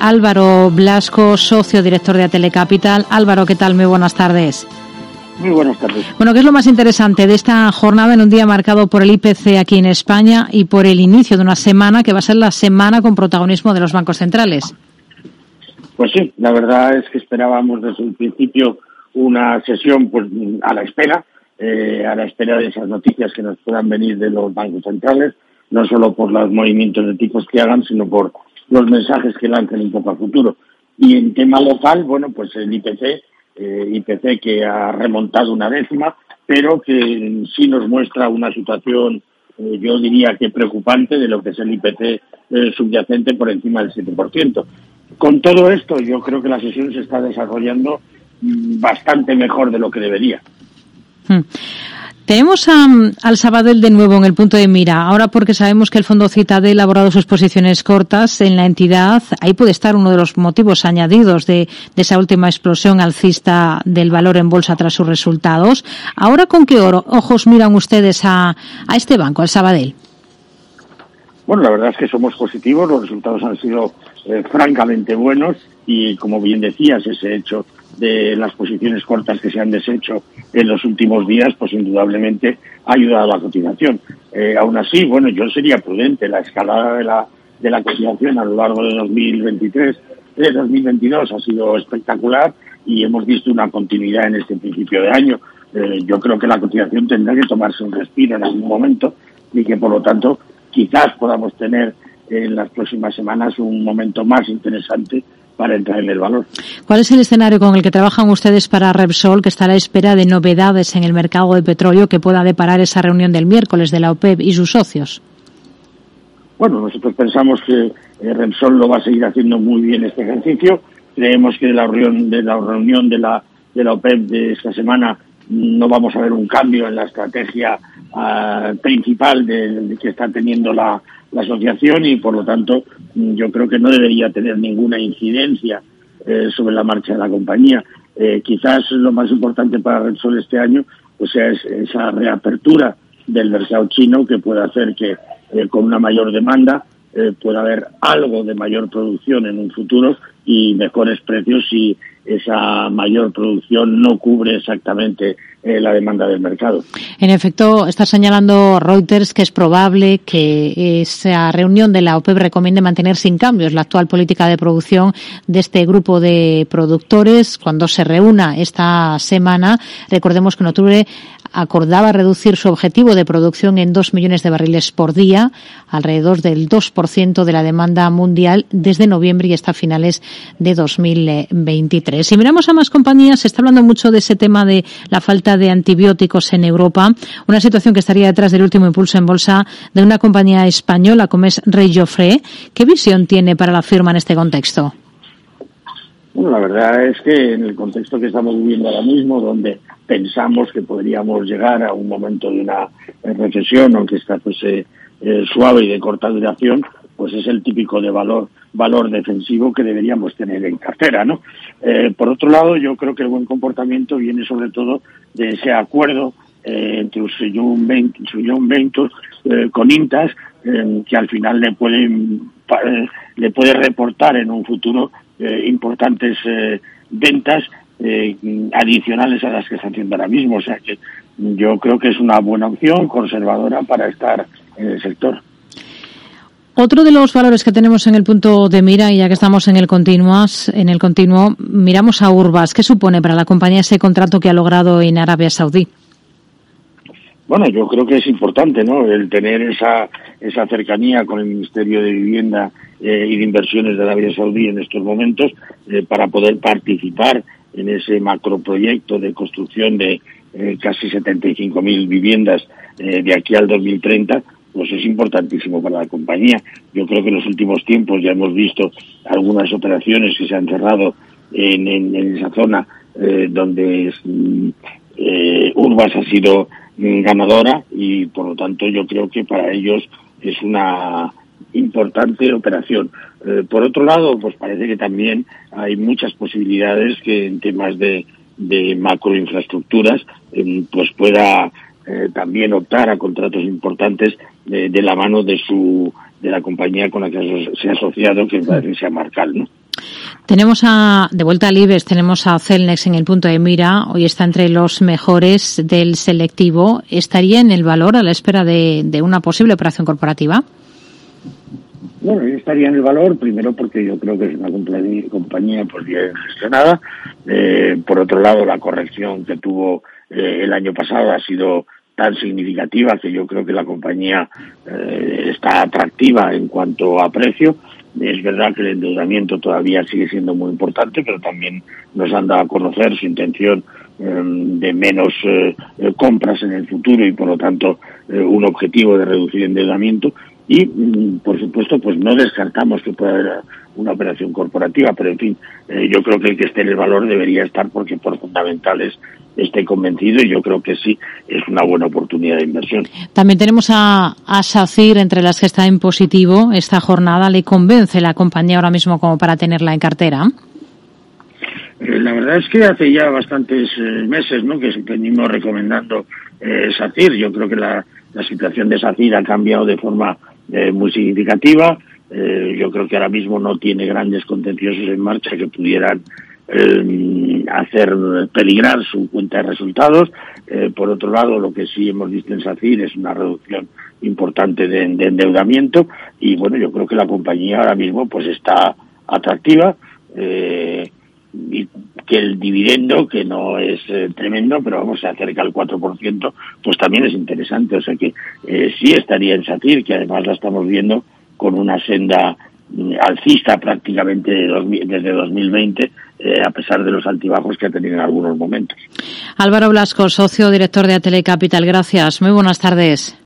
Álvaro Blasco, socio director de Atelecapital. Álvaro, ¿qué tal? Muy buenas tardes. Muy buenas tardes. Bueno, ¿qué es lo más interesante de esta jornada en un día marcado por el IPC aquí en España y por el inicio de una semana que va a ser la semana con protagonismo de los bancos centrales? Pues sí, la verdad es que esperábamos desde el principio una sesión pues a la espera, eh, a la espera de esas noticias que nos puedan venir de los bancos centrales, no solo por los movimientos de tipos que hagan, sino por los mensajes que lancen un poco a futuro. Y en tema local, bueno, pues el IPC, eh, IPC que ha remontado una décima, pero que sí nos muestra una situación, eh, yo diría que preocupante de lo que es el IPC eh, subyacente por encima del 7%. Con todo esto, yo creo que la sesión se está desarrollando mm, bastante mejor de lo que debería. Hmm. Tenemos al Sabadell de nuevo en el punto de mira, ahora porque sabemos que el Fondo Citadel ha elaborado sus posiciones cortas en la entidad. Ahí puede estar uno de los motivos añadidos de, esa última explosión alcista del valor en bolsa tras sus resultados. Ahora, ¿con qué ojos miran ustedes a, este banco, al Sabadell? Bueno, la verdad es que somos positivos, los resultados han sido eh, francamente buenos y, como bien decías, ese hecho de las posiciones cortas que se han deshecho en los últimos días, pues indudablemente ha ayudado a la cotización. Eh, aún así, bueno, yo sería prudente. La escalada de la, de la cotización a lo largo de 2023, de 2022 ha sido espectacular y hemos visto una continuidad en este principio de año. Eh, yo creo que la cotización tendrá que tomarse un respiro en algún momento y que, por lo tanto, quizás podamos tener en las próximas semanas un momento más interesante para entrar en el valor. ¿Cuál es el escenario con el que trabajan ustedes para Repsol, que está a la espera de novedades en el mercado de petróleo que pueda deparar esa reunión del miércoles de la OPEP y sus socios? Bueno, nosotros pensamos que eh, Repsol lo va a seguir haciendo muy bien este ejercicio. Creemos que de la reunión de la, reunión de la, de la OPEP de esta semana no vamos a ver un cambio en la estrategia ah, principal de, que está teniendo la, la asociación y por lo tanto yo creo que no debería tener ninguna incidencia eh, sobre la marcha de la compañía. Eh, quizás lo más importante para Repsol este año pues sea esa reapertura del mercado chino que pueda hacer que eh, con una mayor demanda pueda haber algo de mayor producción en un futuro y mejores precios si esa mayor producción no cubre exactamente eh, la demanda del mercado. En efecto, está señalando Reuters que es probable que esa reunión de la OPEP recomiende mantener sin cambios la actual política de producción de este grupo de productores cuando se reúna esta semana. Recordemos que en octubre acordaba reducir su objetivo de producción en dos millones de barriles por día, alrededor del 2% de la demanda mundial desde noviembre y hasta finales de 2023. Si miramos a más compañías, se está hablando mucho de ese tema de la falta de antibióticos en Europa, una situación que estaría detrás del último impulso en bolsa de una compañía española como es Rey Joffre. ¿Qué visión tiene para la firma en este contexto? Bueno, la verdad es que en el contexto que estamos viviendo ahora mismo, donde pensamos que podríamos llegar a un momento de una recesión, aunque está pues eh, eh, suave y de corta duración, pues es el típico de valor valor defensivo que deberíamos tener en cartera, ¿no? Eh, por otro lado, yo creo que el buen comportamiento viene sobre todo de ese acuerdo entre Usuyun Venture con Intas, que al final le pueden le puede reportar en un futuro importantes ventas eh, adicionales a las que está haciendo ahora mismo. O sea que yo creo que es una buena opción conservadora para estar en el sector. Otro de los valores que tenemos en el punto de mira, y ya que estamos en el continuas, en el continuo, miramos a Urbas. ¿Qué supone para la compañía ese contrato que ha logrado en Arabia Saudí? Bueno, yo creo que es importante, ¿no? El tener esa, esa cercanía con el Ministerio de Vivienda eh, y de Inversiones de Arabia Saudí en estos momentos eh, para poder participar en ese macroproyecto de construcción de eh, casi 75.000 viviendas eh, de aquí al 2030, pues es importantísimo para la compañía. Yo creo que en los últimos tiempos ya hemos visto algunas operaciones que se han cerrado en, esa zona donde mm, Urbas ha sido mm, ganadora y por lo tanto yo creo que para ellos es una importante operación. Eh, por otro lado, pues parece que también hay muchas posibilidades que en temas de, de macroinfraestructuras eh, pues pueda eh, también optar a contratos importantes de, la mano de su de la compañía con la que se ha asociado, que parece que sea Marcal, ¿no? Tenemos a, de vuelta al IBEX, tenemos a Celnex en el punto de mira. Hoy está entre los mejores del selectivo. ¿Estaría en el valor a la espera de, de una posible operación corporativa? Bueno, yo estaría en el valor, primero porque yo creo que es una compañía pues bien gestionada. Eh, por otro lado, la corrección que tuvo eh, el año pasado ha sido tan significativa que yo creo que la compañía eh, está atractiva en cuanto a precio. Es verdad que el endeudamiento todavía sigue siendo muy importante, pero también nos han dado a conocer su intención de menos compras en el futuro y por lo tanto un objetivo de reducir endeudamiento y, mm, por supuesto, pues no descartamos que pueda haber una operación corporativa, pero en fin, eh, yo creo que el que esté en el valor debería estar porque por fundamentales esté convencido y yo creo que sí es una buena oportunidad de inversión. También tenemos a, a SACIR entre las que está en positivo esta jornada. ¿Le convence la compañía ahora mismo como para tenerla en cartera? Eh, la verdad es que hace ya bastantes eh, meses ¿no? que venimos recomendando eh, SACIR. Yo creo que la, la situación de SACIR ha cambiado de forma eh, muy significativa. Eh, yo creo que ahora mismo no tiene grandes contenciosos en marcha que pudieran eh, hacer peligrar su cuenta de resultados. por otro lado, lo que sí hemos visto en SACIR es una reducción importante de, endeudamiento y bueno, yo creo que la compañía ahora mismo pues está atractiva. Que el dividendo, que no es tremendo, pero vamos, se acerca al 4%, pues también es interesante. O sea que eh, sí estaría en SACIR, que además la estamos viendo con una senda mm, alcista prácticamente desde 2020, eh, a pesar de los altibajos que ha tenido en algunos momentos. Álvaro Blasco, socio director de Atele Capital, gracias. Muy buenas tardes.